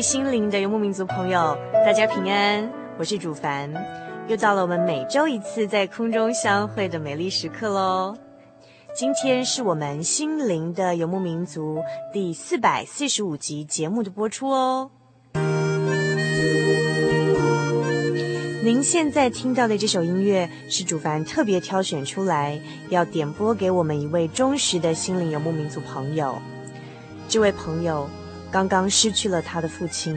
心灵的游牧民族朋友，大家平安。我是主凡，又到了我们每周一次在空中相会的美丽时刻喽。今天是我们心灵的游牧民族第四百四十五集节目的播出哦。您现在听到的这首音乐是主凡特别挑选出来，要点播给我们一位忠实的心灵游牧民族朋友。这位朋友刚刚失去了他的父亲。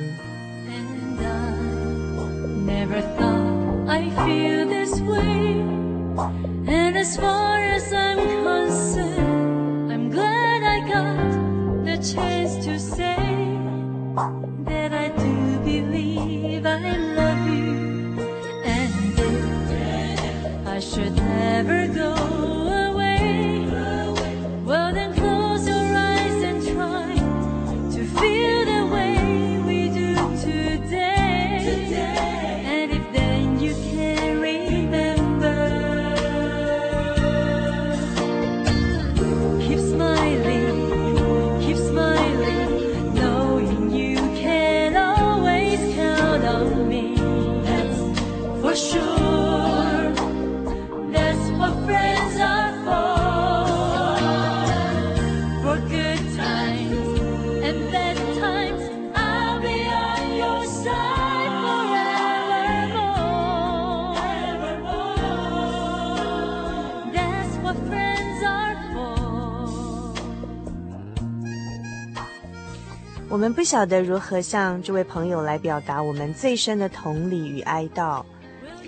我们不晓得如何向这位朋友来表达我们最深的同理与哀悼，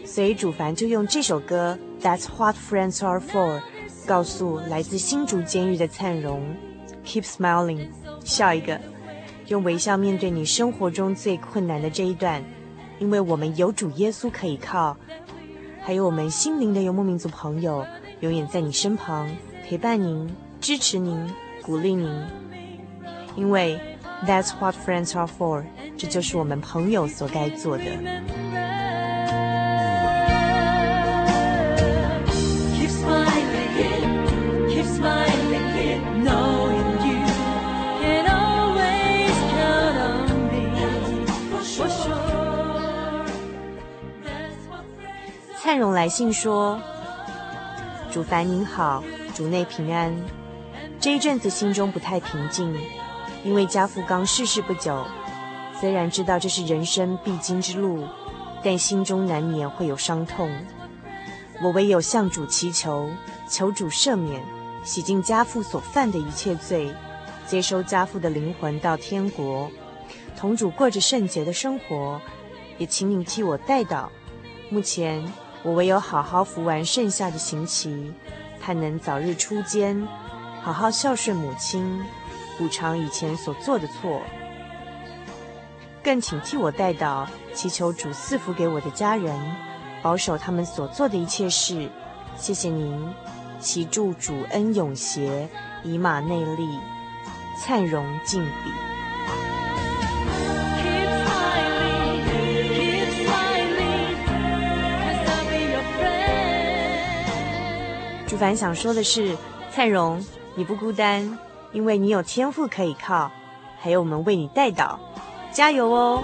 所以主凡就用这首歌《That's What Friends Are For》告诉来自新竹监狱的灿荣。：Keep smiling，笑一个，用微笑面对你生活中最困难的这一段，因为我们有主耶稣可以靠，还有我们心灵的游牧民族朋友永远在你身旁陪伴您、支持您、鼓励您，因为。That's what friends are for。这就是我们朋友所该做的。灿荣来信说：“主凡您好，主内平安。这一阵子心中不太平静。”因为家父刚逝世不久，虽然知道这是人生必经之路，但心中难免会有伤痛。我唯有向主祈求，求主赦免，洗净家父所犯的一切罪，接收家父的灵魂到天国，同主过着圣洁的生活。也请你替我代祷。目前我唯有好好服完剩下的刑期，盼能早日出监，好好孝顺母亲。补偿以前所做的错，更请替我代祷，祈求主赐福给我的家人，保守他们所做的一切事。谢谢您，祈祝主恩永协，以马内利，灿荣敬笔。主凡想说的是，灿荣。你不孤单，因为你有天赋可以靠，还有我们为你代祷，加油哦！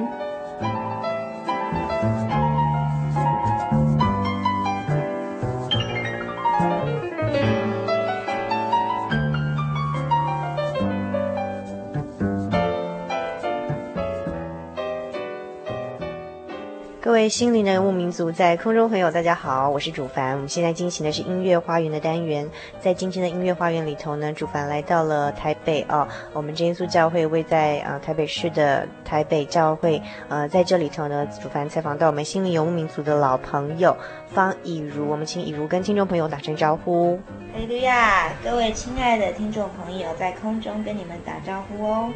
位心灵的游牧民族，在空中朋友，大家好，我是主凡。我们现在进行的是音乐花园的单元，在今天的音乐花园里头呢，主凡来到了台北哦，我们真耶稣教会位在啊、呃、台北市的台北教会，呃，在这里头呢，主凡采访到我们心灵游牧民族的老朋友方以如，我们请以如跟听众朋友打声招呼。哎呀，各位亲爱的听众朋友，在空中跟你们打招呼哦。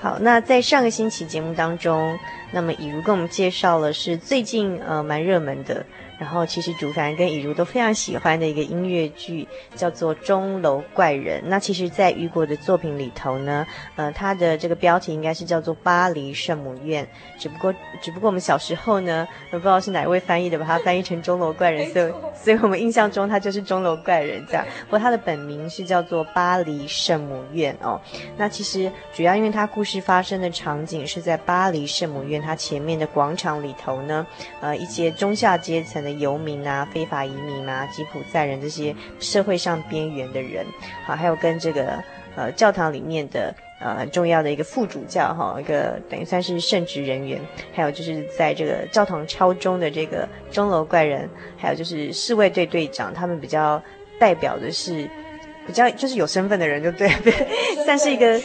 好，那在上个星期节目当中，那么以如跟我们介绍了是最近呃蛮热门的。然后，其实主凡跟以如都非常喜欢的一个音乐剧，叫做《钟楼怪人》。那其实，在雨果的作品里头呢，呃，他的这个标题应该是叫做《巴黎圣母院》。只不过，只不过我们小时候呢，不知道是哪一位翻译的，把它翻译成《钟楼怪人》，所以，所以我们印象中他就是钟楼怪人这样。不过他的本名是叫做《巴黎圣母院》哦。那其实主要因为他故事发生的场景是在巴黎圣母院，它前面的广场里头呢，呃，一些中下阶层的。游民啊，非法移民啊，吉普赛人这些社会上边缘的人，好，还有跟这个呃教堂里面的呃很重要的一个副主教哈，一个等于算是圣职人员，还有就是在这个教堂敲钟的这个钟楼怪人，还有就是侍卫队队长，他们比较代表的是。比较就是有身份的人就对，算是一个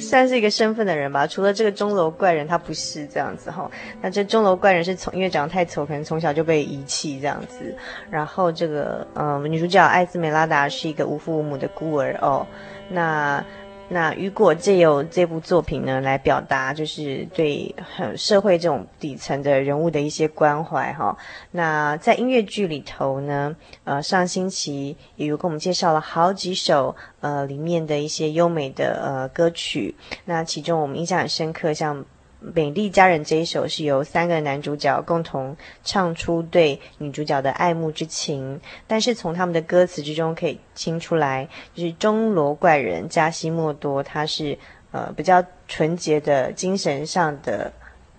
算是一个身份的人吧。除了这个钟楼怪人，他不是这样子哈。那这钟楼怪人是从因为长得太丑，可能从小就被遗弃这样子。然后这个嗯，女主角艾斯梅拉达是一个无父无母的孤儿哦。那。那雨果借由这部作品呢，来表达就是对很社会这种底层的人物的一些关怀哈。那在音乐剧里头呢，呃，上星期也有跟我们介绍了好几首呃里面的一些优美的呃歌曲。那其中我们印象很深刻，像。美丽佳人这一首是由三个男主角共同唱出对女主角的爱慕之情，但是从他们的歌词之中可以听出来，就是钟楼怪人加西莫多，他是呃比较纯洁的精神上的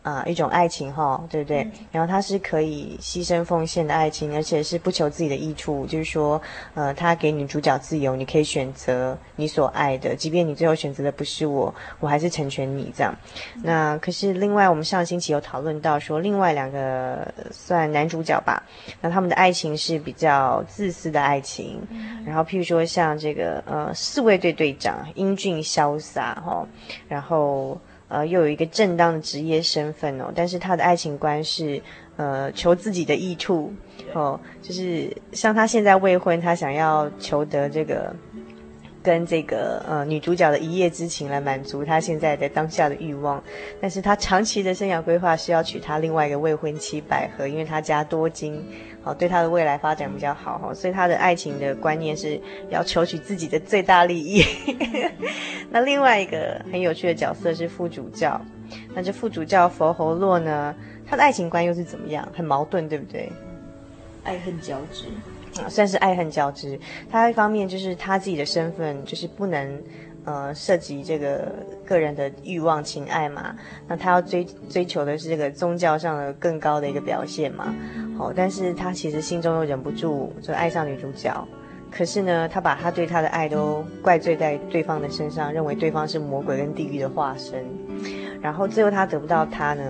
啊、呃、一种爱情哈，对不对？嗯、然后它是可以牺牲奉献的爱情，而且是不求自己的益处，就是说，呃，他给女主角自由，你可以选择你所爱的，即便你最后选择的不是我，我还是成全你这样。嗯、那可是另外，我们上星期有讨论到说，另外两个算男主角吧，那他们的爱情是比较自私的爱情。嗯、然后譬如说像这个呃四卫队队长英俊潇洒哈，然后。呃，又有一个正当的职业身份哦，但是他的爱情观是，呃，求自己的意图哦，就是像他现在未婚，他想要求得这个跟这个呃女主角的一夜之情来满足他现在的当下的欲望，但是他长期的生涯规划是要娶他另外一个未婚妻百合，因为他家多金。哦，对他的未来发展比较好哈，所以他的爱情的观念是要求取自己的最大利益。那另外一个很有趣的角色是副主教，那这副主教佛侯洛呢，他的爱情观又是怎么样？很矛盾，对不对？爱恨交织算是爱恨交织。他一方面就是他自己的身份就是不能。呃，涉及这个个人的欲望情爱嘛，那他要追追求的是这个宗教上的更高的一个表现嘛。好、但是他其实心中又忍不住就爱上女主角，可是呢，他把他对她的爱都怪罪在对方的身上，认为对方是魔鬼跟地狱的化身，然后最后他得不到她呢，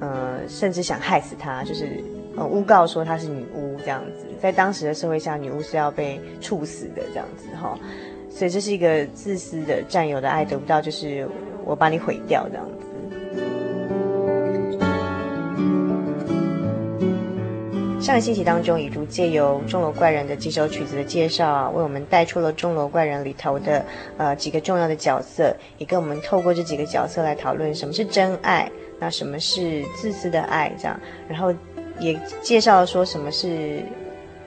呃，甚至想害死她，就是呃诬告说她是女巫这样子，在当时的社会下，女巫是要被处死的这样子哈。所以这是一个自私的占有的爱，得不到就是我把你毁掉这样子。上个星期当中，以如借由钟楼怪人的几首曲子的介绍啊，为我们带出了钟楼怪人里头的呃几个重要的角色，也跟我们透过这几个角色来讨论什么是真爱，那什么是自私的爱这样，然后也介绍说什么是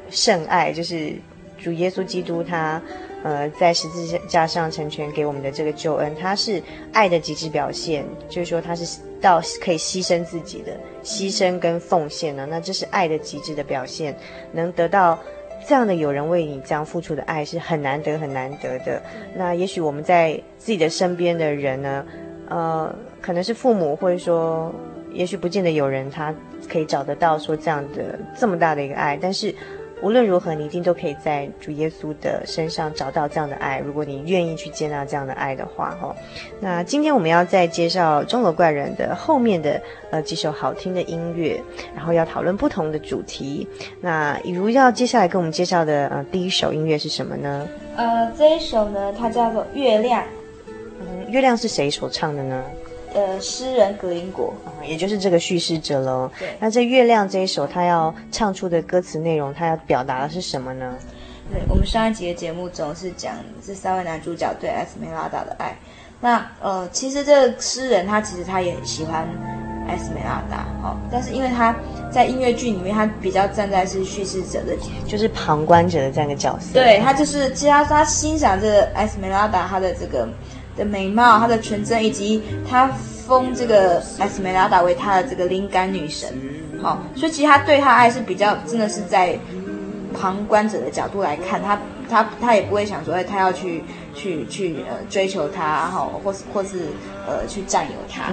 圣爱，就是主耶稣基督他。呃，在十字架上成全给我们的这个救恩，它是爱的极致表现，就是说他是到可以牺牲自己的牺牲跟奉献呢。那这是爱的极致的表现，能得到这样的有人为你这样付出的爱是很难得很难得的。那也许我们在自己的身边的人呢，呃，可能是父母，或者说也许不见得有人他可以找得到说这样的这么大的一个爱，但是。无论如何，你一定都可以在主耶稣的身上找到这样的爱。如果你愿意去接纳这样的爱的话，哈。那今天我们要再介绍钟楼怪人的后面的呃几首好听的音乐，然后要讨论不同的主题。那以如要接下来跟我们介绍的呃第一首音乐是什么呢？呃，这一首呢，它叫做《月亮》。嗯，月亮是谁所唱的呢？呃，诗人格林果，嗯，也就是这个叙事者喽。对，那这月亮这一首，他要唱出的歌词内容，他要表达的是什么呢？对，我们上一集的节目总是讲这三位男主角对艾斯梅拉达的爱。那呃，其实这个诗人他其实他也很喜欢艾斯梅拉达，哦，但是因为他在音乐剧里面，他比较站在是叙事者的，就是旁观者的这样一个角色。对，他就是，其实他他欣赏这个艾斯梅拉达他的这个。的美貌，她的纯真，以及她封这个艾斯梅拉达为她的这个灵感女神，好，所以其实他对她爱是比较真的是在旁观者的角度来看，他他他也不会想说，哎，他要去去去呃追求她，好，或是或是呃去占有她，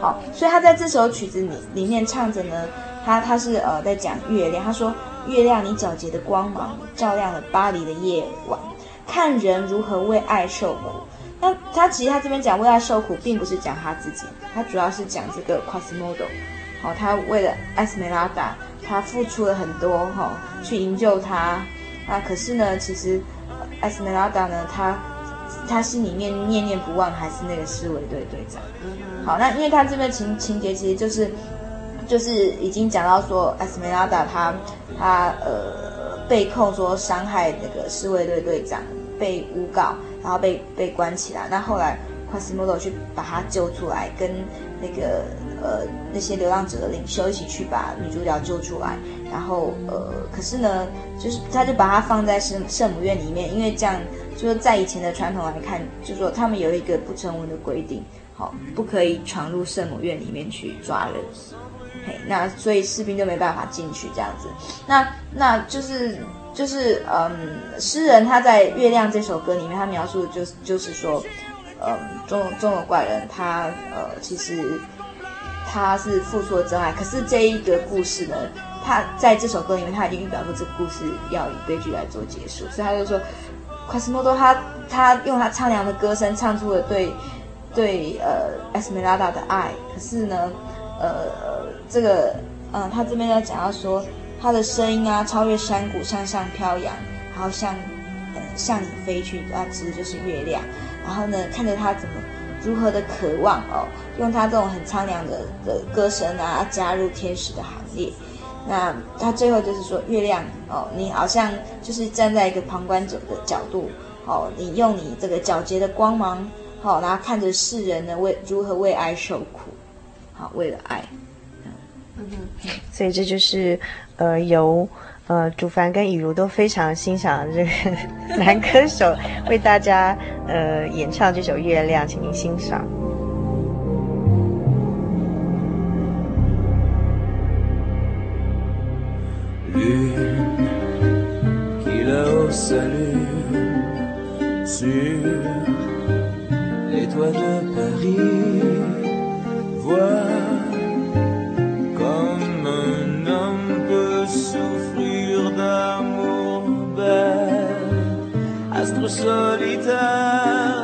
好，所以他在这首曲子里里面唱着呢，他他是呃在讲月亮，他说月亮你皎洁的光芒照亮了巴黎的夜晚，看人如何为爱受苦。那他其实他这边讲为爱受苦，并不是讲他自己，他主要是讲这个 Quasimodo，好，他为了艾斯梅拉达，他付出了很多哈，去营救他，啊，可是呢，其实艾斯梅拉达呢，他他心里面念念不忘还是那个侍卫队队长，好，那因为他这边情情节其实就是就是已经讲到说艾斯梅拉达他他呃被控说伤害那个侍卫队队长，被诬告。然后被被关起来，那后来夸西莫多去把他救出来，跟那个呃那些流浪者的领袖一起去把女主角救出来。然后呃，可是呢，就是他就把他放在圣圣母院里面，因为这样就是在以前的传统来看，就说他们有一个不成文的规定，好，不可以闯入圣母院里面去抓人。嘿，那所以士兵就没办法进去这样子。那那就是。就是嗯，诗人他在《月亮》这首歌里面，他描述的就是就是说，嗯，钟钟楼怪人他呃，其实他是付出了真爱。可是这一个故事呢，他在这首歌里面他已经预表出这个故事要以悲剧来做结束，所以他就说卡斯莫多他他用他苍凉的歌声唱出了对对呃艾斯梅拉达的爱。可是呢，呃这个嗯、他这边要讲到说他的声音啊超越山谷向上飘扬，然后向呃向你飞去，啊其实就是月亮。然后呢，看着他怎么如何的渴望哦，用他这种很苍凉的的歌声啊，加入天使的行列。那他最后就是说，月亮哦，你好像就是站在一个旁观者的角度哦，你用你这个皎洁的光芒，好、哦，然后看着世人呢为如何为爱受苦，好、为了爱。嗯，所以这就是呃由。呃，主凡跟以如都非常欣赏这个男歌手为大家呃演唱这首《月亮》，请您欣赏。solita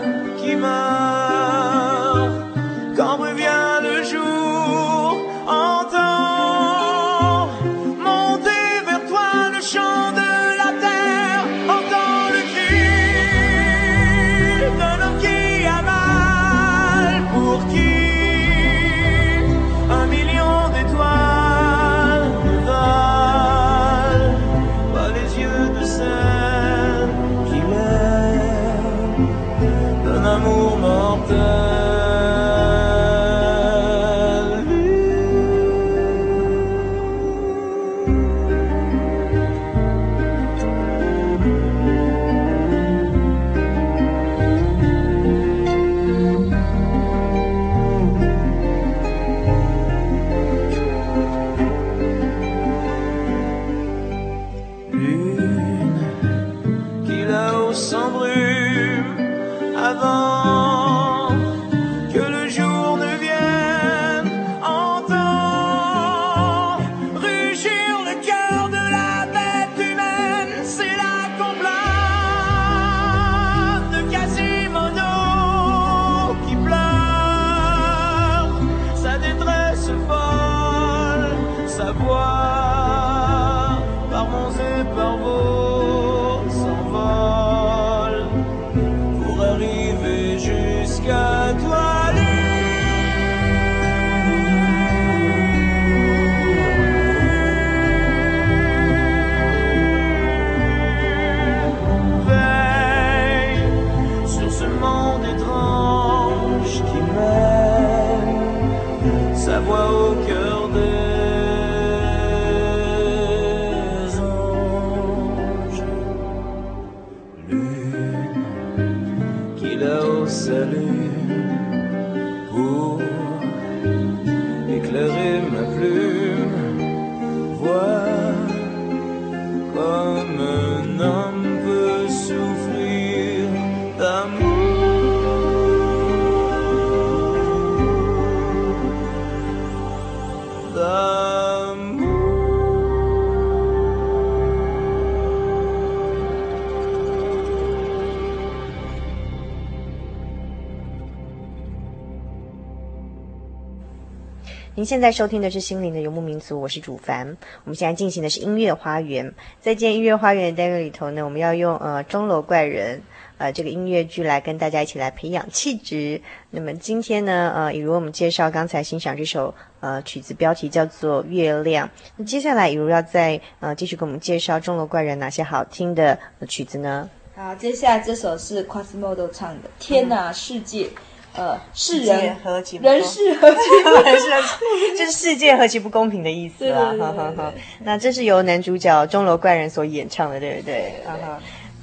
您现在收听的是《心灵的游牧民族》，我是主凡。我们现在进行的是音乐花园。在今天音乐花园的单元里头呢，我们要用呃钟楼怪人呃这个音乐剧来跟大家一起来培养气质。那么今天呢，呃，以如我们介绍刚才欣赏这首呃曲子，标题叫做《月亮》。那接下来以如要再呃继续给我们介绍钟楼怪人哪些好听的、曲子呢？好，接下来这首是 Quasimodo 唱的《天哪，世界》。呃，世人何其人世何其 人世，就是世界何其不公平的意思啦。哈哈哈。那这是由男主角钟楼怪人所演唱的，对不对？啊哈。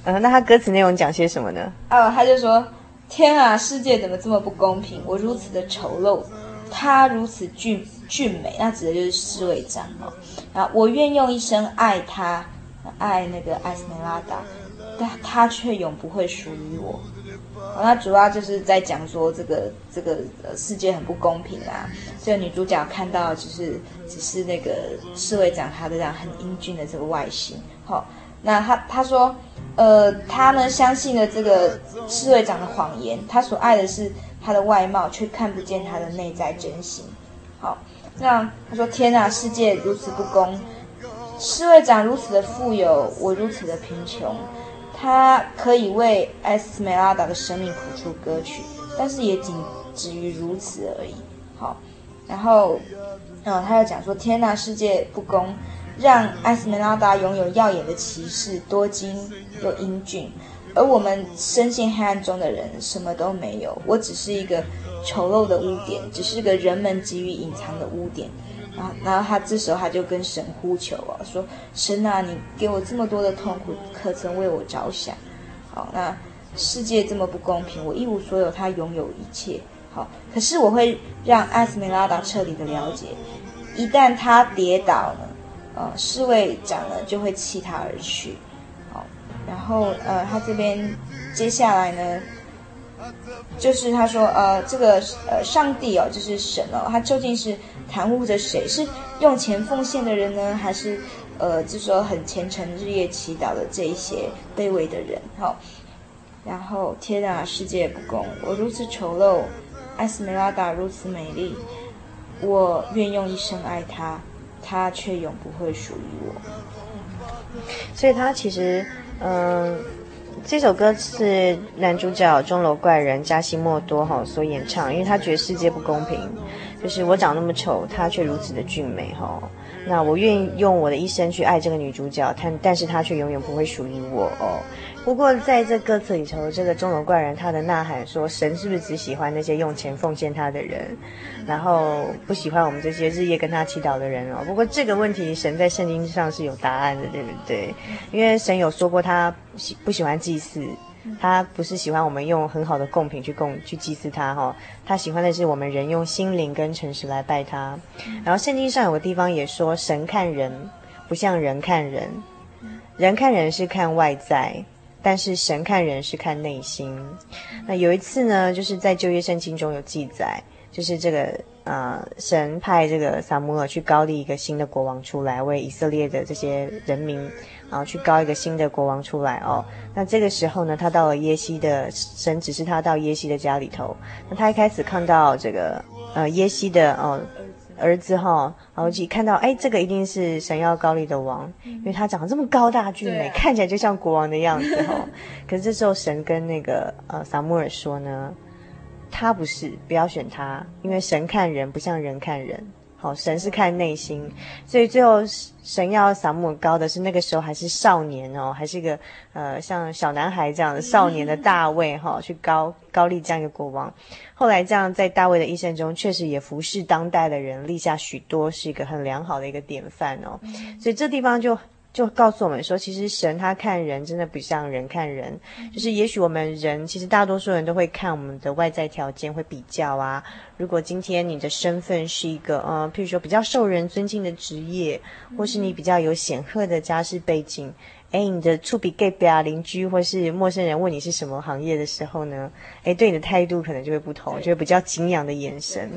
呃，那他歌词内容讲些什么呢？哦，他就说：“天啊，世界怎么这么不公平？我如此的丑陋，他如此俊俊美，那指的就是侍卫长哦。然后我愿用一生爱他，爱那个艾斯梅拉达，但他却永不会属于我。”那主要就是在讲说这个这个世界很不公平啊。这个女主角看到就是只是那个侍卫长他的这样很英俊的这个外形。好，那他他说，呃，他呢相信了这个侍卫长的谎言，他所爱的是他的外貌，却看不见他的内在真心。好，这样他说天哪，世界如此不公，侍卫长如此的富有，我如此的贫穷。他可以为艾斯梅拉达的生命谱出歌曲，但是也仅止于如此而已。好，然后，嗯，他又讲说：天呐，世界不公，让艾斯梅拉达拥有耀眼的骑士，多金又英俊，而我们深陷黑暗中的人什么都没有。我只是一个丑陋的污点，只是个人们急于隐藏的污点。然后，然后他这时候他就跟神呼求啊，说：“神啊，你给我这么多的痛苦，可曾为我着想？好，那世界这么不公平，我一无所有，他拥有一切。好，可是我会让艾斯梅拉达彻底的了解，一旦他跌倒了，呃，侍卫长呢就会弃他而去。好，然后呃，他这边接下来呢。”就是他说，呃，这个呃，上帝哦，就是神哦，他究竟是袒护着谁？是用钱奉献的人呢，还是呃，就是说很虔诚日夜祈祷的这一些卑微的人？好、然后天啊，世界不公，我如此丑陋，艾斯梅拉达如此美丽，我愿用一生爱她，她却永不会属于我。所以，他其实，嗯、这首歌是男主角钟楼怪人加西莫多哈所演唱，因为他觉得世界不公平，就是我长那么丑，他却如此的俊美哈。那我愿意用我的一生去爱这个女主角，但但是她却永远不会属于我哦。不过在这歌词里头，这个钟楼怪人他的呐喊说：神是不是只喜欢那些用钱奉献他的人，然后不喜欢我们这些日夜跟他祈祷的人哦？不过这个问题，神在圣经上是有答案的，对不对？因为神有说过，他喜不喜欢祭祀，他不是喜欢我们用很好的贡品去供去祭祀他哈，他喜欢的是我们人用心灵跟诚实来拜他。然后圣经上有个地方也说，神看人不像人看人，人看人是看外在。但是神看人是看内心。那有一次呢，就是在旧约圣经中有记载，就是这个呃，神派这个撒母耳去高立一个新的国王出来，为以色列的这些人民，然后去高一个新的国王出来哦。那这个时候呢，他到了耶西的，神指示他到耶西的家里头。那他一开始看到这个呃耶西的哦。儿子哈，然后一看到，哎，这个一定是神要高丽的王，因为他长得这么高大俊美，啊、看起来就像国王的样子哈。可是这时候神跟那个呃撒母耳说呢，他不是，不要选他，因为神看人不像人看人。好，神是看内心，所以最后神要撒母高的是那个时候还是少年哦，还是一个呃像小男孩这样的少年的大卫哈、哦，去高高丽这样一个国王。后来这样在大卫的一生中，确实也服侍当代的人，立下许多是一个很良好的一个典范哦。所以这地方就。就告诉我们说，其实神他看人真的不像人看人，就是也许我们人其实大多数人都会看我们的外在条件，会比较啊。如果今天你的身份是一个呃，譬如说比较受人尊敬的职业，或是你比较有显赫的家世背景，诶，你的厝边隔壁啊邻居或是陌生人问你是什么行业的时候呢，诶，对你的态度可能就会不同，就会比较敬仰的眼神。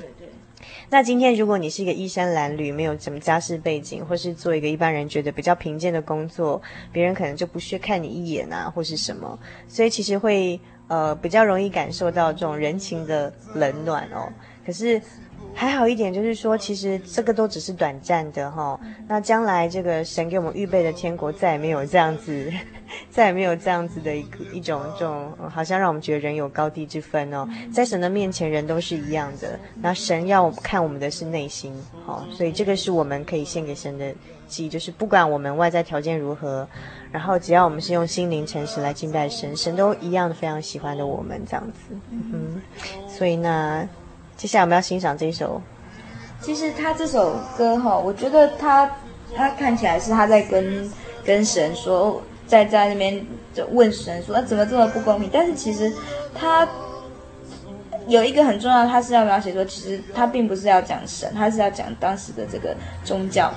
那今天，如果你是一个衣衫褴褛，没有什么家世背景，或是做一个一般人觉得比较贫贱的工作，别人可能就不屑看你一眼啊，或是什么，所以其实会呃比较容易感受到这种人情的冷暖哦。可是。还好一点，就是说，其实这个都只是短暂的哈、那将来这个神给我们预备的天国，再也没有这样子，再也没有这样子的一个一种这种，好像让我们觉得人有高低之分哦。在神的面前，人都是一样的。那神要看我们的是内心，好、哦，所以这个是我们可以献给神的祭，就是不管我们外在条件如何，然后只要我们是用心灵诚实来敬拜神，神都一样的非常喜欢的我们这样子。嗯，所以呢。接下来我们要欣赏这一首。其实他这首歌哈，我觉得他他看起来是他在跟跟神说，在在那边就问神说，那、啊、怎么这么不公平？但是其实他有一个很重要，他是要描写说，其实他并不是要讲神，他是要讲当时的这个宗教，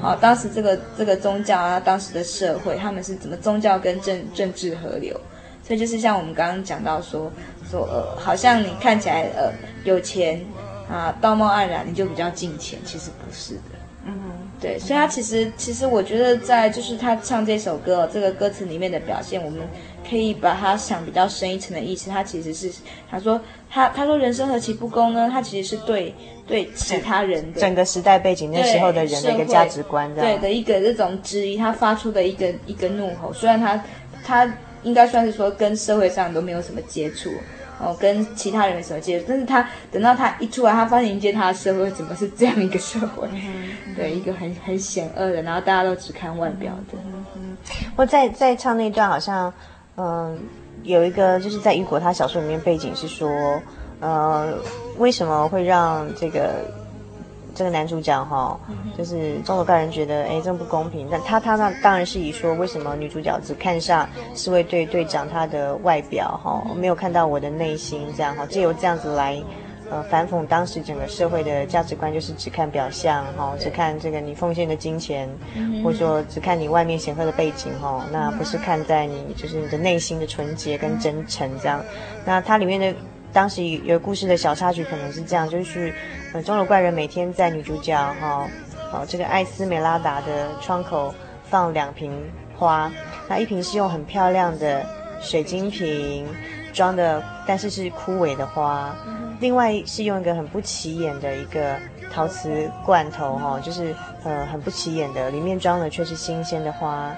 好，当时这个这个宗教啊，当时的社会，他们是怎么宗教跟政政治合流。所以就是像我们刚刚讲到说说呃，好像你看起来呃有钱啊，道貌岸然，你就比较敬虔，其实不是的。嗯，对，所以他其实其实我觉得在就是他唱这首歌这个歌词里面的表现，我们可以把它想比较深一层的意思。他其实是他说他他说人生何其不公呢？他其实是对对其他人的整个时代背景那时候的人的一个价值观，对的一个这种质疑，他发出的一个一个怒吼。虽然他他应该算是说跟社会上都没有什么接触。哦，跟其他人没什么接触，但是他等到他一出来，他发现迎接他的社会怎么是这样一个社会？嗯、对，一个很很险恶的，然后大家都只看外表的。我在在唱那段，好像嗯有一个就是在雨果他小说里面背景是说，呃，为什么会让这个。这个男主角哈，就是中国个人觉得哎，这不公平。但他他那当然是以说，为什么女主角只看上侍卫队队长他的外表哈，没有看到我的内心这样哈，借由这样子来呃反讽当时整个社会的价值观，就是只看表象哈，只看这个你奉献的金钱，或者说只看你外面显赫的背景哈，那不是看在你就是你的内心的纯洁跟真诚这样。那它里面的。当时有故事的小插曲可能是这样，就是，呃，钟楼怪人每天在女主角哈，哦，这个艾斯梅拉达的窗口放两瓶花，那一瓶是用很漂亮的水晶瓶装的，但是是枯萎的花，另外是用一个很不起眼的一个陶瓷罐头哈，就是呃很不起眼的，里面装的却是新鲜的花，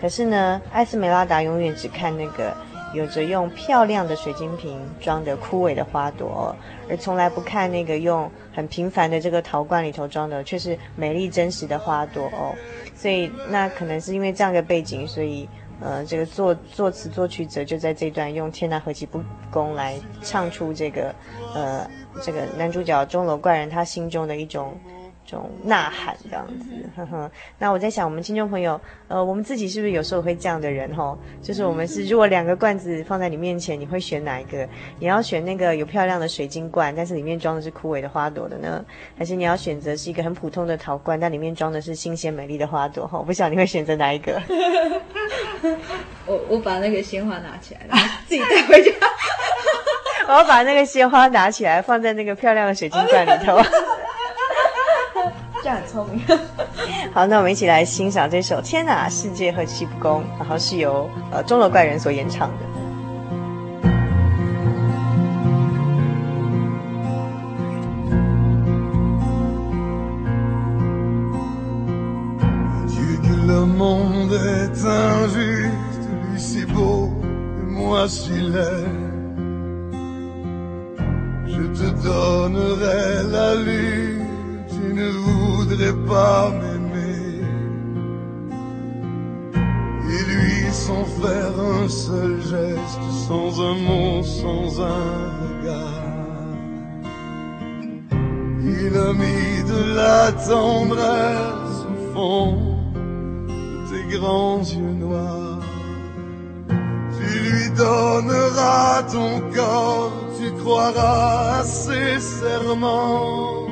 可是呢，艾斯梅拉达永远只看那个。有着用漂亮的水晶瓶装的枯萎的花朵，而从来不看那个用很平凡的这个陶罐里头装的却是美丽真实的花朵哦。所以那可能是因为这样的背景，所以呃，这个作作词作曲者就在这段用“天哪，何其不公”来唱出这个呃，这个男主角钟楼怪人他心中的一种。这种呐喊这样子，呵呵。那我在想，我们听众朋友，呃，我们自己是不是有时候会这样的人吼？就是我们是，如果两个罐子放在你面前，你会选哪一个？你要选那个有漂亮的水晶罐，但是里面装的是枯萎的花朵的呢？还是你要选择是一个很普通的陶罐，但里面装的是新鲜美丽的花朵？哈，我不晓得你会选择哪一个？我我把那个鲜花拿起来，然后 自己带回家。我要把那个鲜花拿起来，放在那个漂亮的水晶罐里头。这样很聪明。好，那我们一起来欣赏这首《天哪，世界何其不公》，然后是由呃钟楼怪人所演唱的。tu ne voudrais pas m'aimer. Et lui, sans faire un seul geste, sans un mot, sans un regard, il a mis de la tendresse au fond de tes grands yeux noirs. Tu lui donneras ton corps, tu croiras à ses serments.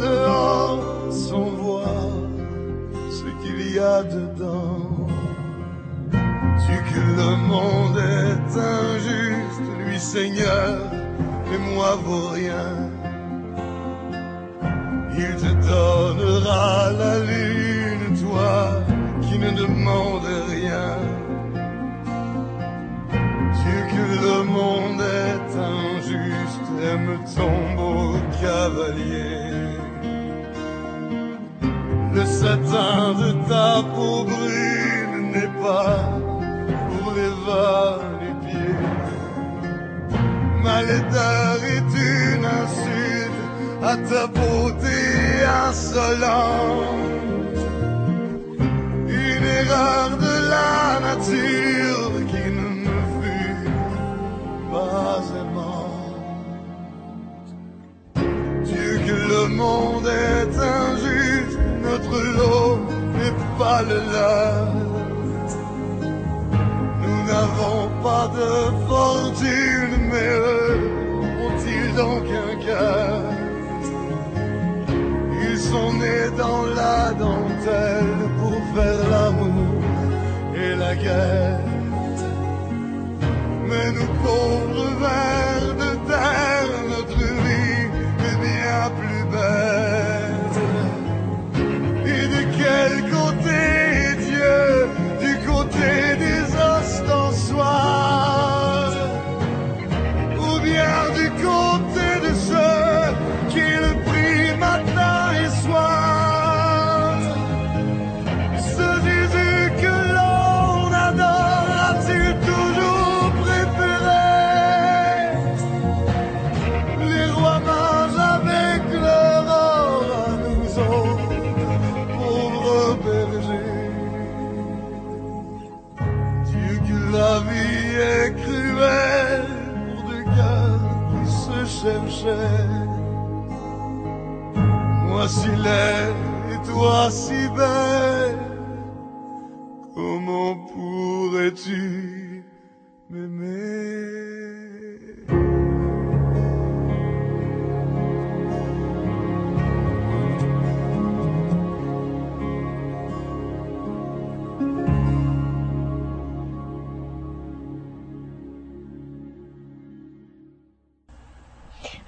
dehors sans voir ce qu'il y a dedans. Tu que le monde est injuste, lui Seigneur, et moi vaut rien. Il te donnera la lune, toi qui ne demande rien. Tu que le monde est injuste, aime ton beau cavalier. teint de ta peau brune n'est pas pour les pieds. Ma laideur est une insulte à ta beauté insolente. Une erreur de la nature qui ne me fut pas aimante. Dieu que le monde est injuste, notre lot le leur. Nous n'avons pas de fortune, mais eux ont-ils donc un cœur? Ils sont nés dans la dentelle pour faire l'amour et la guerre. Mais nous pauvres vers de terre,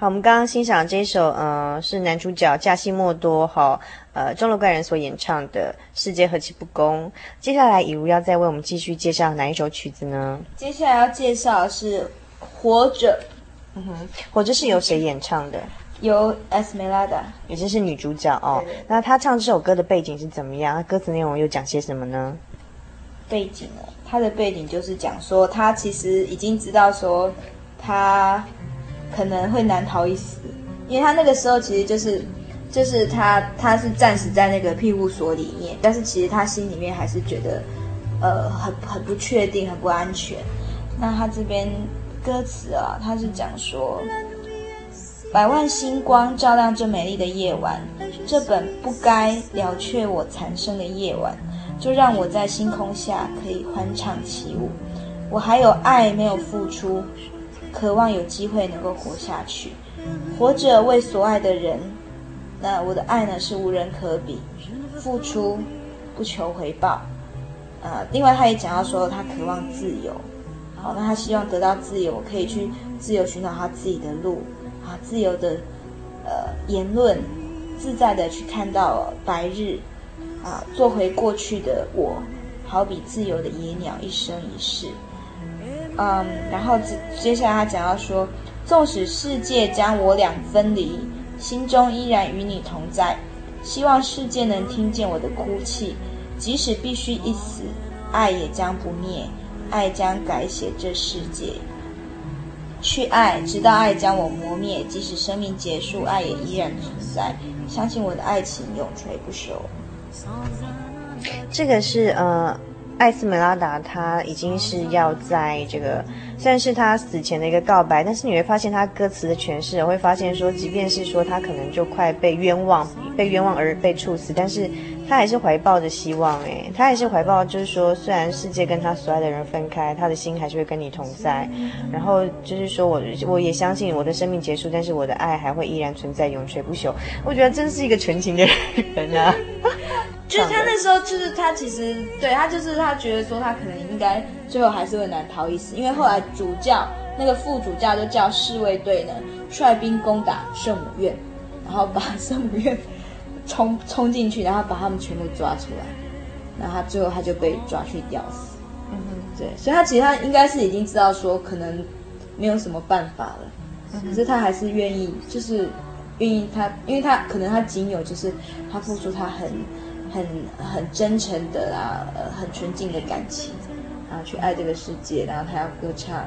好，我们刚刚欣赏这一首，呃，是男主角加西莫多哈，呃，钟楼怪人所演唱的《世界何其不公》。接下来，以如要再为我们继续介绍哪一首曲子呢？接下来要介绍的是《活着》。嗯哼，《活着》是由谁演唱的？由 Esmeralda，也就是女主角哦。对对，那她唱这首歌的背景是怎么样？歌词内容又讲些什么呢？背景呢？她的背景就是讲说，她其实已经知道说，她。可能会难逃一死，因为他那个时候其实就是，就是他他是暂时在那个庇护所里面，但是其实他心里面还是觉得，呃，很很不确定，很不安全。那他这边歌词啊，他是讲说，百万星光照亮这美丽的夜晚，这本不该了却我残生的夜晚，就让我在星空下可以欢唱起舞。我还有爱没有付出。渴望有机会能够活下去，活着为所爱的人。那我的爱呢，是无人可比，付出不求回报。呃，另外他也讲到说，他渴望自由。好，那他希望得到自由，可以去自由寻找他自己的路，啊，自由的呃言论，自在的去看到白日，啊，做回过去的我，好比自由的野鸟，一生一世。嗯，然后接接下来他讲到说，纵使世界将我俩分离，心中依然与你同在。希望世界能听见我的哭泣，即使必须一死，爱也将不灭，爱将改写这世界。去爱，直到爱将我磨灭，即使生命结束，爱也依然存在。相信我的爱情永垂不朽。这个是呃。艾斯梅拉达，他已经是要在这个，虽然是他死前的一个告白，但是你会发现他歌词的诠释，会发现说，即便是说他可能就快被冤枉，被冤枉而被处死，但是他还是怀抱着希望，诶，他还是怀抱，就是说，虽然世界跟他所爱的人分开，他的心还是会跟你同在，然后就是说我我也相信我的生命结束，但是我的爱还会依然存在，永垂不朽。我觉得真是一个纯情的人啊。就是他那时候，就是他其实对他就是他觉得说他可能应该最后还是会难逃一死，因为后来主教那个副主教就叫侍卫队呢率兵攻打圣母院，然后把 圣母院冲冲进去，然后把他们全部抓出来，然后他最后他就被抓去吊死。嗯哼，对，所以他其实他应该是已经知道说可能没有什么办法了，嗯、可是他还是愿意，就是愿意他，因为他可能他仅有就是他付出他很。很很真诚的啊，呃，很纯净的感情，然后去爱这个世界，然后他要歌唱，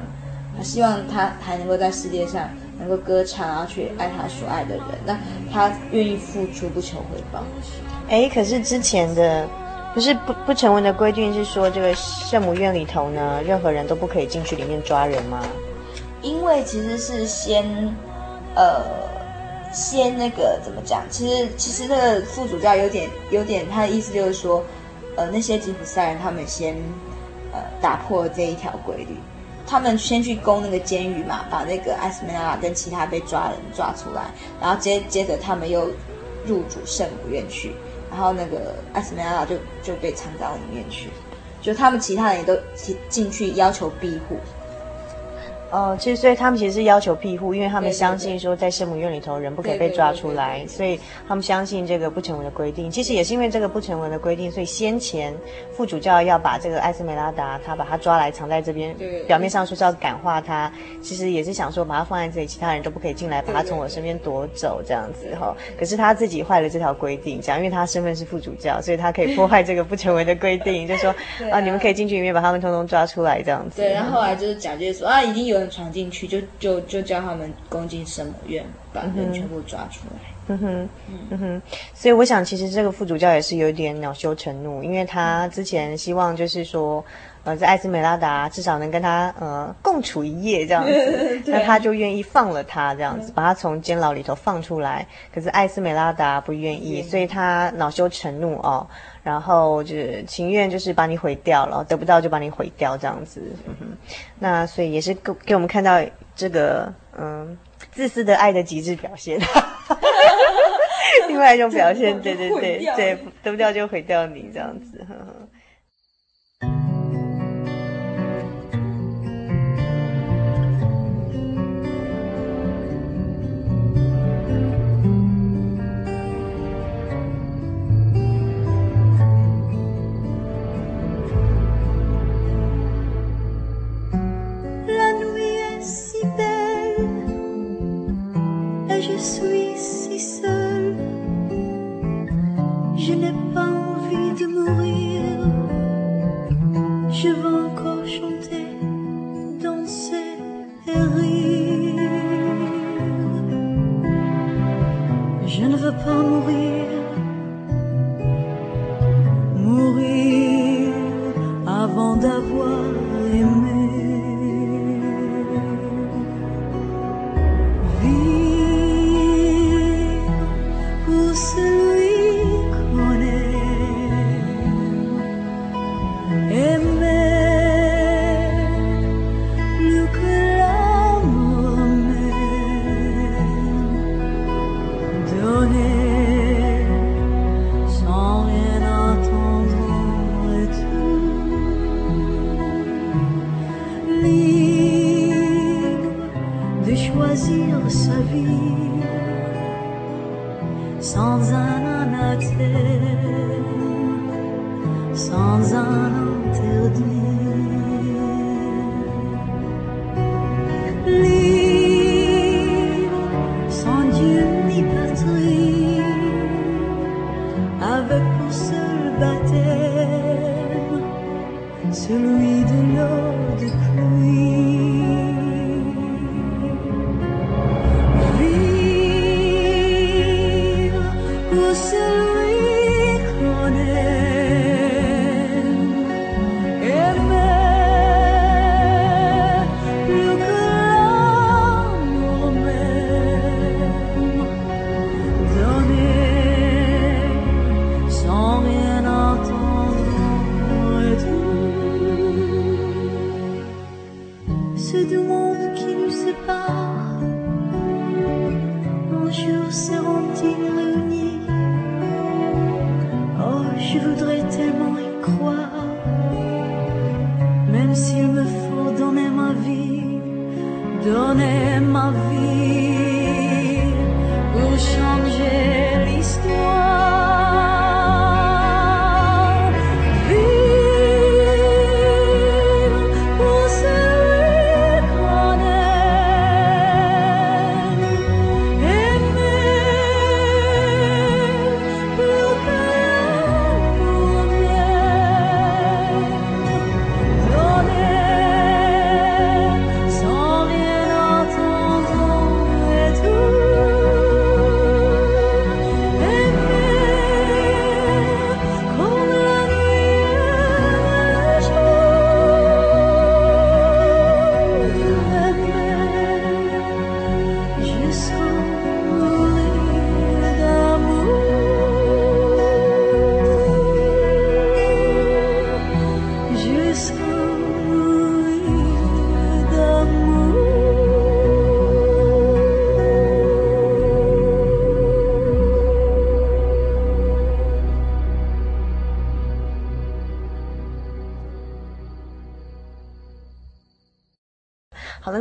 他希望他还能够在世界上能够歌唱，然后去爱他所爱的人，那他愿意付出，不求回报。哎，可是之前的不是不不成文的规定是说，这个圣母院里头呢，任何人都不可以进去里面抓人吗？因为其实是先，呃。先那个怎么讲？其实其实那个副主教有点有点，他的意思就是说，呃，那些吉普赛人他们先呃打破了这一条规律，他们先去攻那个监狱嘛，把那个艾斯梅拉达跟其他被抓的人抓出来，然后接接着他们又入主圣母院去，然后那个艾斯梅拉达就就被藏到里面去。就他们其他人也都进去要求庇护。哦，其实所以他们其实是要求庇护，因为他们相信说在圣母院里头人不可以被抓出来，所以他们相信这个不成文的规定。其实也是因为这个不成文的规定，所以先前副主教要把这个艾斯梅拉达他把他抓来藏在这边，表面上说是要感化他，其实也是想说把他放在这里，其他人都不可以进来，把他从我身边夺走这样子哈。可是他自己坏了这条规定，讲因为他身份是副主教，所以他可以破坏这个不成文的规定，就说 啊，啊你们可以进去里面把他们通通抓出来这样子。对，然后后来就是蒋介说啊，已经有。闯进去就就就叫他们攻进圣母院，把人全部抓出来。嗯哼，嗯。哼，所以我想，其实这个副主教也是有点恼羞成怒，因为他之前希望就是说，呃，在艾斯美拉达至少能跟他呃共处一夜这样子，那他就愿意放了他这样子，把他从监牢里头放出来。可是艾斯美拉达不愿意，所以他恼羞成怒哦，然后就是情愿就是把你毁掉了，得不到就把你毁掉这样子。嗯哼，那所以也是给给我们看到这个嗯。自私的爱的极致表现，另外一种表现，对对对对，得不掉就毁掉你这样子。呵呵 seul baptême, celui de notre cœur.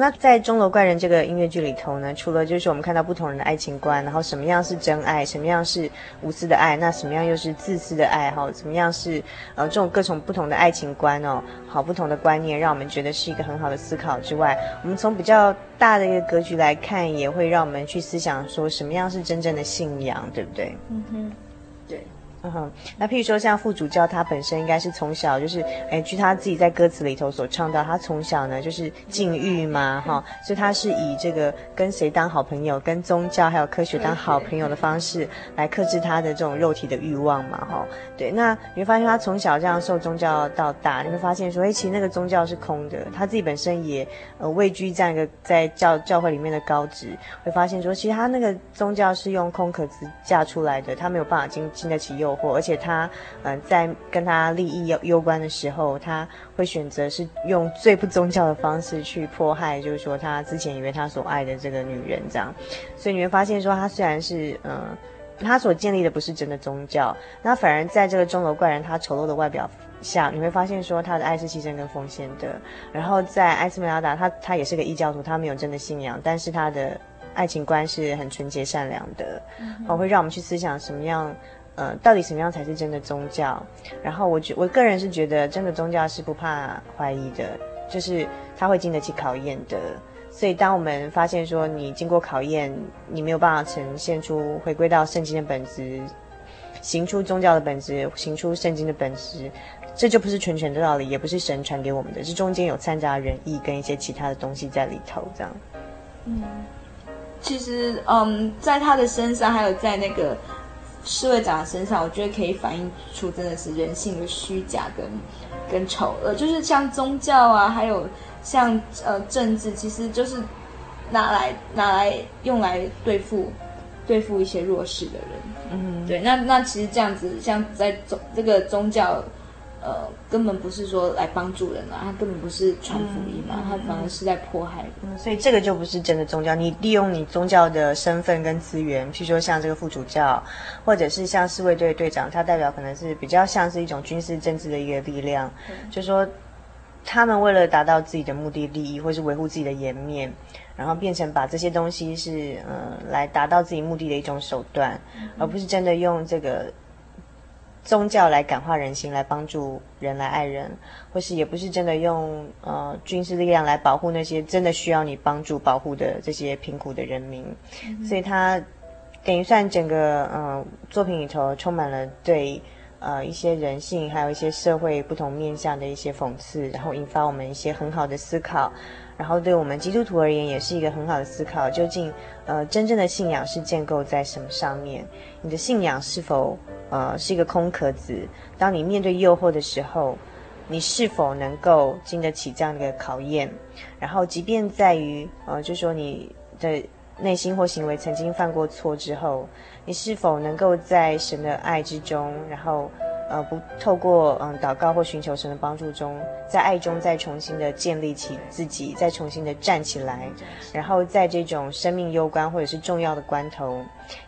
那在《钟楼怪人》这个音乐剧里头呢，除了就是我们看到不同人的爱情观，然后什么样是真爱，什么样是无私的爱，那什么样又是自私的爱，哈，怎么样是呃这种各种不同的爱情观哦，好不同的观念，让我们觉得是一个很好的思考之外，我们从比较大的一个格局来看，也会让我们去思想说什么样是真正的信仰，对不对？嗯哼，嗯哼，那譬如说像副主教，他本身应该是从小就是，哎，据他自己在歌词里头所唱到，他从小呢就是禁欲嘛，哈，所以他是以这个跟谁当好朋友，跟宗教还有科学当好朋友的方式来克制他的这种肉体的欲望嘛，哈，对。那你会发现他从小这样受宗教到大，你会发现说，哎，其实那个宗教是空的，他自己本身也呃位居这样一个在教教会里面的高职，会发现说，其实他那个宗教是用空壳子架出来的，他没有办法经经得起诱惑。而且他，嗯、呃，在跟他利益攸攸关的时候，他会选择是用最不宗教的方式去迫害，就是说他之前以为他所爱的这个女人这样。所以你会发现说，他虽然是，嗯、呃，他所建立的不是真的宗教，那反而在这个钟楼怪人他丑陋的外表下，你会发现说他的爱是牺牲跟奉献的。然后在艾斯梅拉达，他他也是个异教徒，他没有真的信仰，但是他的爱情观是很纯洁善良的，嗯，会让我们去思想什么样。呃，到底什么样才是真的宗教？然后我觉我个人是觉得，真的宗教是不怕怀疑的，就是他会经得起考验的。所以，当我们发现说你经过考验，你没有办法呈现出回归到圣经的本质，行出宗教的本质，行出圣经的本质，这就不是纯全的道理，也不是神传给我们的，这中间有掺杂仁义跟一些其他的东西在里头。这样，嗯，其实，嗯，在他的身上，还有在那个。侍卫长的身上，我觉得可以反映出真的是人性的虚假跟跟丑恶，就是像宗教啊，还有像呃政治，其实就是拿来拿来用来对付对付一些弱势的人。嗯，对，那那其实这样子，像在宗这个宗教。呃，根本不是说来帮助人啊，他根本不是传福音嘛，他反而是在迫害。嗯，所以这个就不是真的宗教。你利用你宗教的身份跟资源，譬如说像这个副主教，或者是像侍卫队队长，他代表可能是比较像是一种军事政治的一个力量，就说他们为了达到自己的目的利益，或是维护自己的颜面，然后变成把这些东西是呃来达到自己目的的一种手段，而不是真的用这个。宗教来感化人心，来帮助人来爱人，或是也不是真的用呃军事力量来保护那些真的需要你帮助保护的这些贫苦的人民，嗯、所以他等于算整个呃作品里头充满了对呃一些人性还有一些社会不同面向的一些讽刺，然后引发我们一些很好的思考。然后对我们基督徒而言，也是一个很好的思考。究竟，呃，真正的信仰是建构在什么上面？你的信仰是否，呃，是一个空壳子？当你面对诱惑的时候，你是否能够经得起这样的一个考验？然后，即便在于，呃，就说你的内心或行为曾经犯过错之后，你是否能够在神的爱之中，然后。呃，不透过嗯祷告或寻求神的帮助中，在爱中再重新的建立起自己，再重新的站起来，然后在这种生命攸关或者是重要的关头，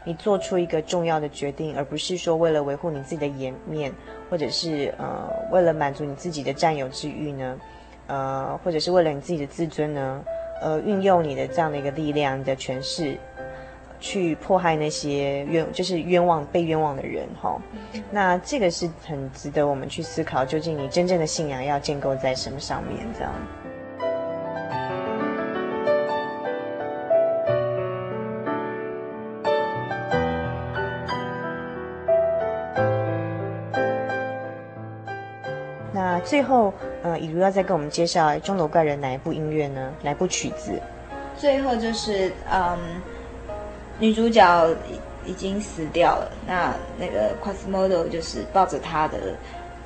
你做出一个重要的决定，而不是说为了维护你自己的颜面，或者是呃为了满足你自己的占有之欲呢，呃，或者是为了你自己的自尊呢，呃，运用你的这样的一个力量，你的权势。去迫害那些冤，就是冤枉被冤枉的人，哈。那这个是很值得我们去思考，究竟你真正的信仰要建构在什么上面？这样。那最后，呃，以如要再跟我们介绍《钟楼怪人》哪一部音乐呢？哪一部曲子？最后就是，嗯。女主角已已经死掉了，那那个 Quasimodo 就是抱着她的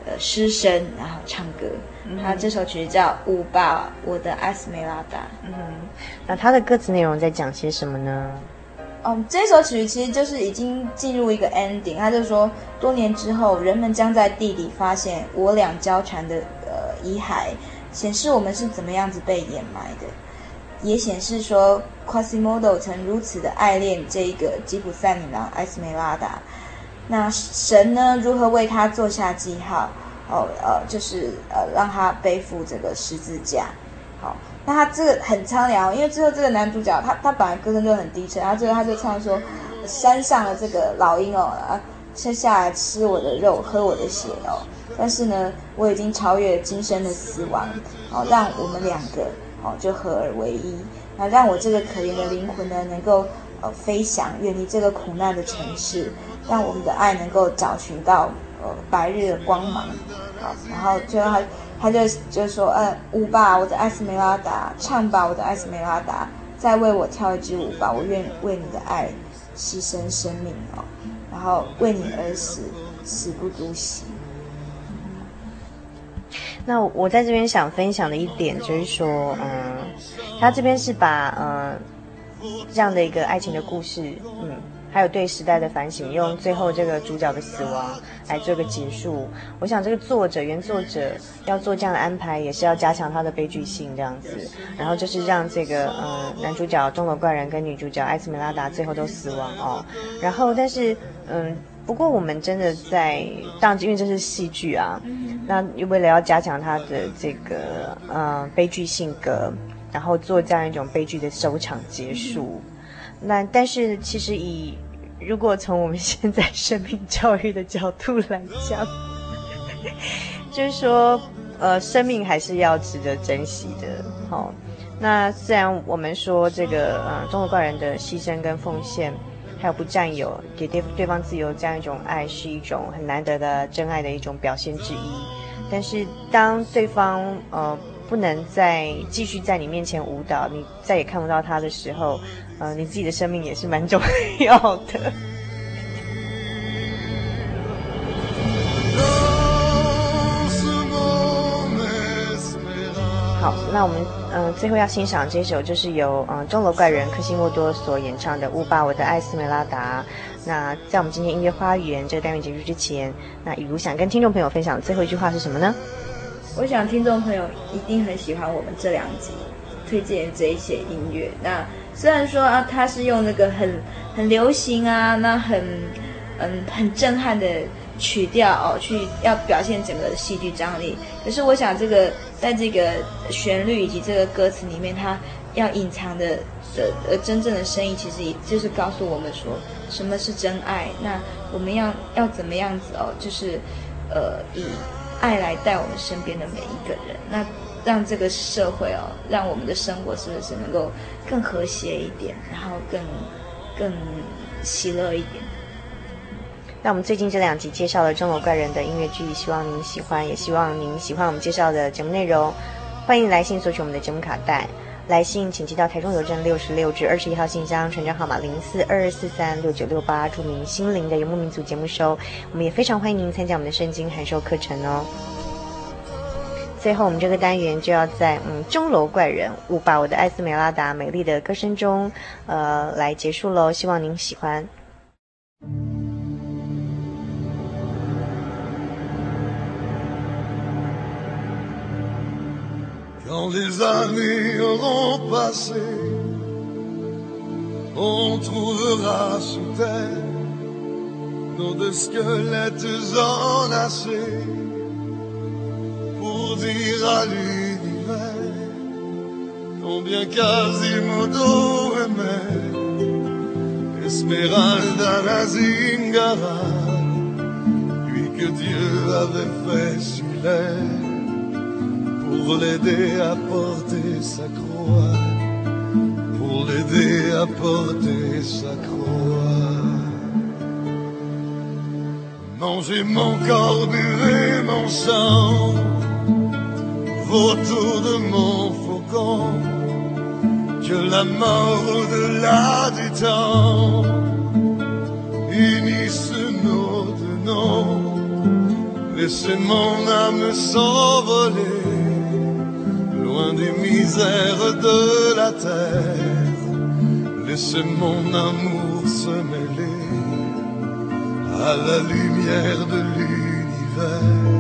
呃尸身，然后唱歌。他、嗯、这首曲子叫《舞吧，我的艾斯梅拉达》。嗯，那他的歌词内容在讲些什么呢？嗯，这首曲子其实就是已经进入一个 ending。他就说，多年之后，人们将在地底发现我俩交缠的呃遗骸，显示我们是怎么样子被掩埋的。也显示说，Quasimodo 曾如此的爱恋这一个吉普赛女郎艾斯梅拉达。那神呢，如何为他做下记号？哦，呃，就是呃，让他背负这个十字架。好，那他这个很苍凉，因为最后这个男主角他他本来歌声就很低沉，然后最后他就唱说，山上的这个老鹰哦啊，生下来吃我的肉，喝我的血哦。但是呢，我已经超越今生的死亡，哦，让我们两个哦就合而为一，那让我这个可怜的灵魂呢能够呃飞翔，远离这个苦难的城市，让我们的爱能够找寻到呃白日的光芒，好，然后最后他他就就说，呃，舞吧，我的艾斯梅拉达，唱吧，我的艾斯梅拉达，再为我跳一支舞吧，我愿为你的爱牺牲生命哦，然后为你而死，死不足惜。那我在这边想分享的一点就是说，嗯，他这边是把嗯这样的一个爱情的故事，嗯，还有对时代的反省，用最后这个主角的死亡来做个结束。我想这个作者原作者要做这样的安排，也是要加强他的悲剧性这样子，然后就是让这个嗯男主角钟楼怪人跟女主角艾斯梅拉达最后都死亡哦，然后但是嗯。不过，我们真的在当，因为这是戏剧啊，那为了要加强他的这个呃悲剧性格，然后做这样一种悲剧的收场结束。那但是其实以如果从我们现在生命教育的角度来讲，就是说呃生命还是要值得珍惜的。好、哦，那虽然我们说这个呃中国怪人的牺牲跟奉献。还有不占有，给对对方自由这样一种爱，是一种很难得的真爱的一种表现之一。但是当对方呃不能再继续在你面前舞蹈，你再也看不到他的时候，呃，你自己的生命也是蛮重要的。好，那我们嗯、最后要欣赏这首，就是由嗯钟楼怪人科西莫多所演唱的《舞吧，我的艾斯梅拉达》。那在我们今天音乐花园这个单元结束之前，那雨茹想跟听众朋友分享的最后一句话是什么呢？我想听众朋友一定很喜欢我们这两集推荐这一些音乐。那虽然说啊，它是用那个很很流行啊，那很嗯很震撼的。曲调哦，去要表现整个戏剧张力。可是我想，这个在这个旋律以及这个歌词里面，它要隐藏的的呃真正的深意，其实也就是告诉我们说，什么是真爱。那我们要要怎么样子哦？就是呃，以爱来带我们身边的每一个人，那让这个社会哦，让我们的生活是不是能够更和谐一点，然后更更喜乐一点。那我们最近这两集介绍了钟楼怪人的音乐剧，希望您喜欢，也希望您喜欢我们介绍的节目内容。欢迎来信索取我们的节目卡带，来信请寄到台中邮政六十六至二十一号信箱，传真号码零四二二四三六九六八，注明“心灵的游牧民族”节目收。我们也非常欢迎您参加我们的圣经函授课程哦。最后，我们这个单元就要在嗯钟楼怪人舞吧我的艾斯梅拉达美丽的歌声中，呃来结束喽。希望您喜欢。quand les années auront passé, on trouvera sous terre nos deux squelettes enlacés pour dire à l'univers combien Quasimodo aimait Esmeralda Razingara, lui que Dieu avait fait sur clair pour l'aider à porter sa croix, pour l'aider à porter sa croix. Mangez mon corps, buvez mon sang, vautour de mon faucon, que la mort au-delà du temps unisse nos deux noms. Laissez mon âme s'envoler les misères de la terre. Laissez mon amour se mêler à la lumière de l'univers.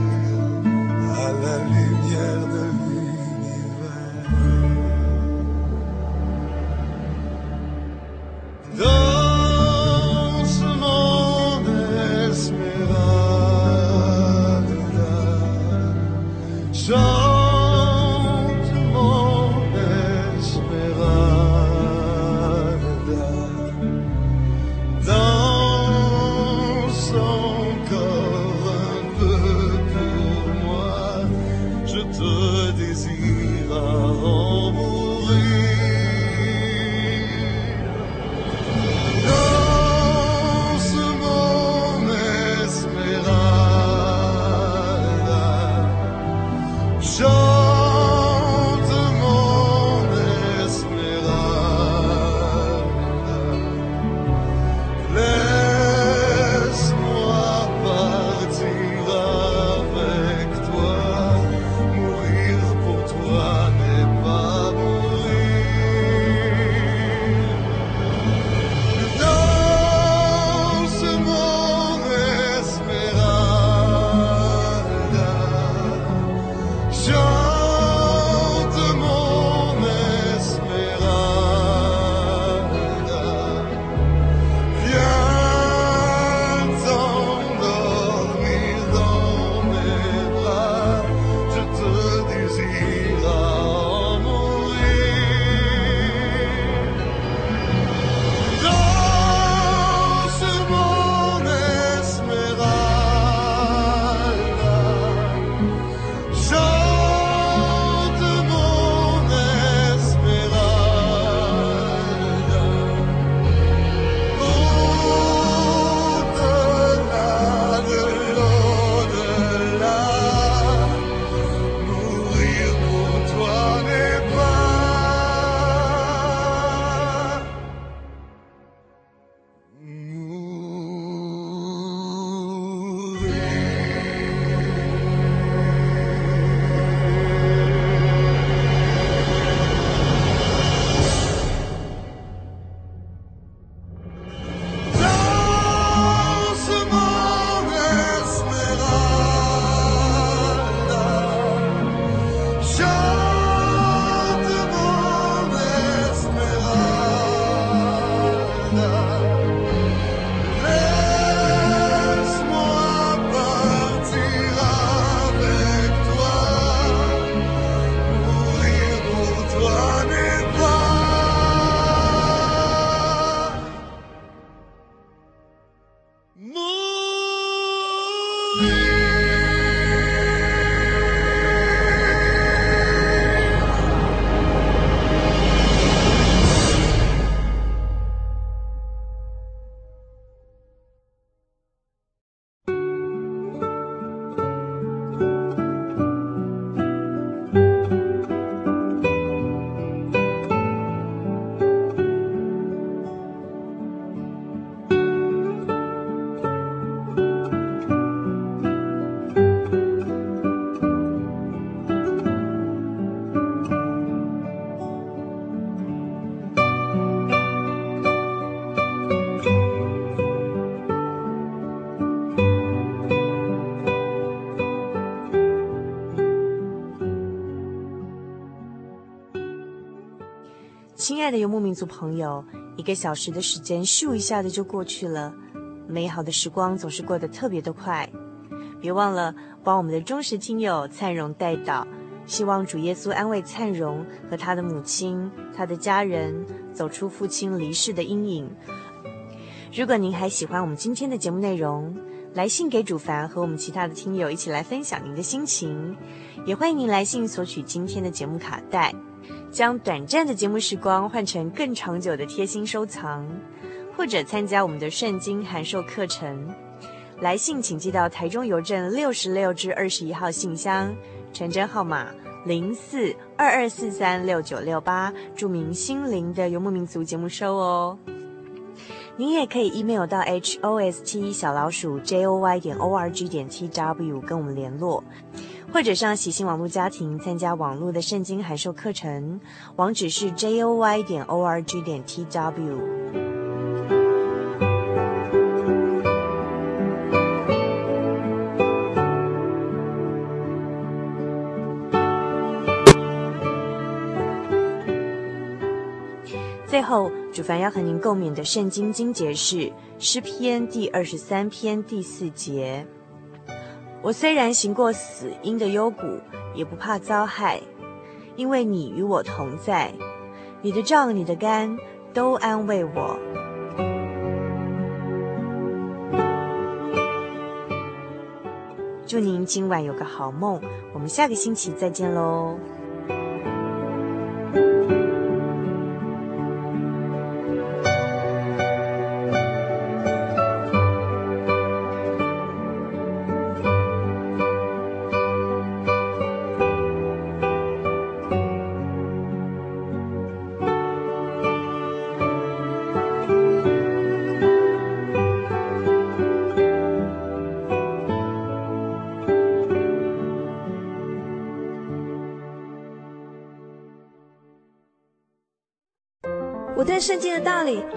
的游牧民族朋友，一个小时的时间咻一下子就过去了，美好的时光总是过得特别的快。别忘了帮我们的忠实听友灿荣代祷，希望主耶稣安慰灿荣和他的母亲、他的家人，走出父亲离世的阴影。如果您还喜欢我们今天的节目内容，来信给主凡和我们其他的听友一起来分享您的心情，也欢迎您来信索取今天的节目卡带。将短暂的节目时光换成更长久的贴心收藏，或者参加我们的圣经函授课程。来信请寄到台中邮政六十六至二十一号信箱，传真号码零四二二四三六九六八，注明“心灵的游牧民族”节目收哦。您也可以 email 到 host 小老鼠 joy 点 org 点 tw 跟我们联络。或者上喜信网络家庭参加网络的圣经函授课程，网址是 joy 点 org 点 tw。最后，主凡要和您共勉的圣经经节是诗篇第二十三篇第四节。我虽然行过死荫的幽谷，也不怕遭害，因为你与我同在，你的杖、你的竿都安慰我。祝您今晚有个好梦，我们下个星期再见喽。